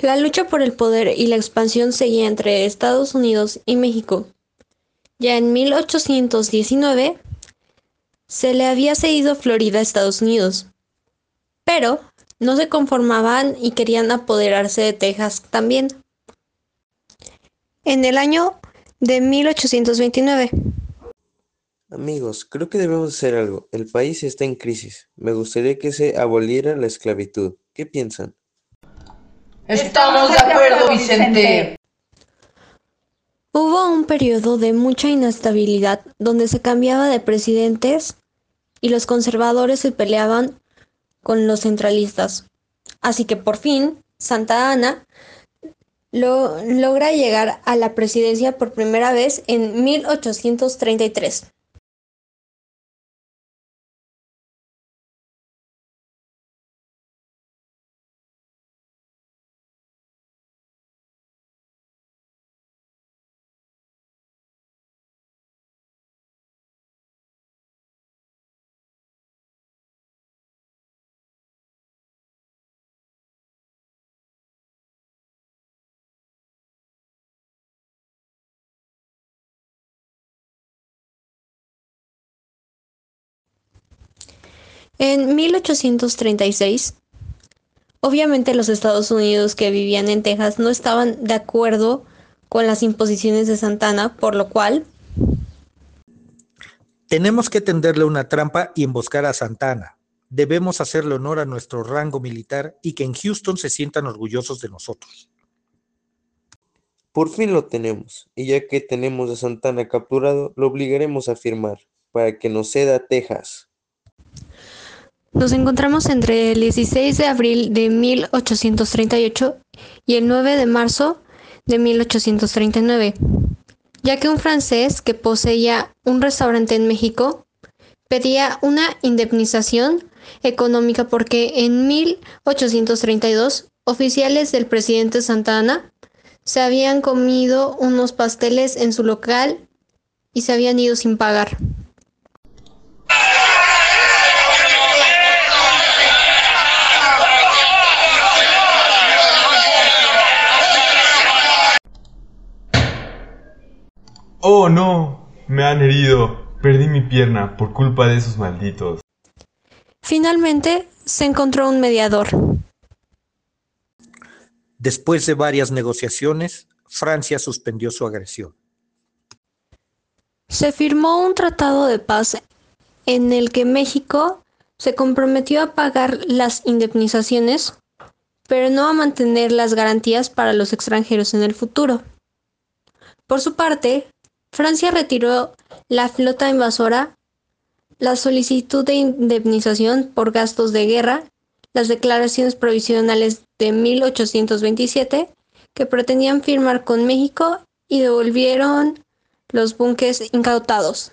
La lucha por el poder y la expansión seguía entre Estados Unidos y México. Ya en 1819 se le había cedido Florida a Estados Unidos, pero no se conformaban y querían apoderarse de Texas también. En el año de 1829. Amigos, creo que debemos hacer algo. El país está en crisis. Me gustaría que se aboliera la esclavitud. ¿Qué piensan? Estamos de acuerdo, Vicente. Hubo un periodo de mucha inestabilidad donde se cambiaba de presidentes y los conservadores se peleaban con los centralistas. Así que por fin, Santa Ana lo, logra llegar a la presidencia por primera vez en 1833. En 1836, obviamente los Estados Unidos que vivían en Texas no estaban de acuerdo con las imposiciones de Santana, por lo cual... Tenemos que tenderle una trampa y emboscar a Santana. Debemos hacerle honor a nuestro rango militar y que en Houston se sientan orgullosos de nosotros. Por fin lo tenemos, y ya que tenemos a Santana capturado, lo obligaremos a firmar para que nos ceda Texas. Nos encontramos entre el 16 de abril de 1838 y el 9 de marzo de 1839, ya que un francés que poseía un restaurante en México pedía una indemnización económica porque en 1832 oficiales del presidente Santa Ana se habían comido unos pasteles en su local y se habían ido sin pagar. Oh no, me han herido. Perdí mi pierna por culpa de esos malditos. Finalmente se encontró un mediador. Después de varias negociaciones, Francia suspendió su agresión. Se firmó un tratado de paz en el que México se comprometió a pagar las indemnizaciones, pero no a mantener las garantías para los extranjeros en el futuro. Por su parte, Francia retiró la flota invasora, la solicitud de indemnización por gastos de guerra, las declaraciones provisionales de 1827 que pretendían firmar con México y devolvieron los buques incautados.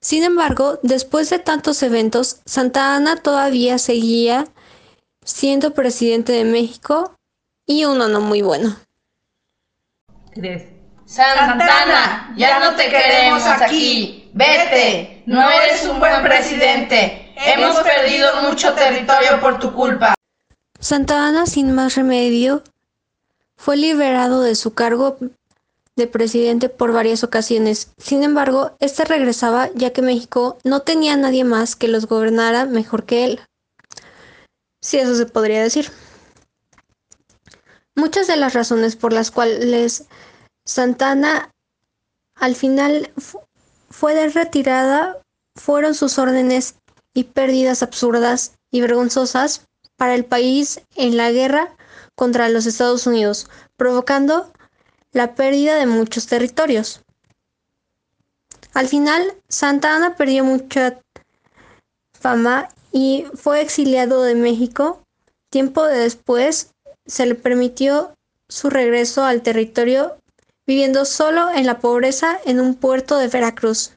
Sin embargo, después de tantos eventos, Santa Ana todavía seguía siendo presidente de México y uno no muy bueno. Santana, ya no te queremos aquí. Vete, no eres un buen presidente. Hemos perdido mucho territorio por tu culpa. Santa Ana, sin más remedio, fue liberado de su cargo de presidente por varias ocasiones. Sin embargo, este regresaba ya que México no tenía nadie más que los gobernara mejor que él. Si eso se podría decir. Muchas de las razones por las cuales Santana al final fue retirada fueron sus órdenes y pérdidas absurdas y vergonzosas para el país en la guerra contra los Estados Unidos, provocando la pérdida de muchos territorios. Al final, Santa Ana perdió mucha fama y fue exiliado de México. Tiempo después, se le permitió su regreso al territorio, viviendo solo en la pobreza en un puerto de Veracruz.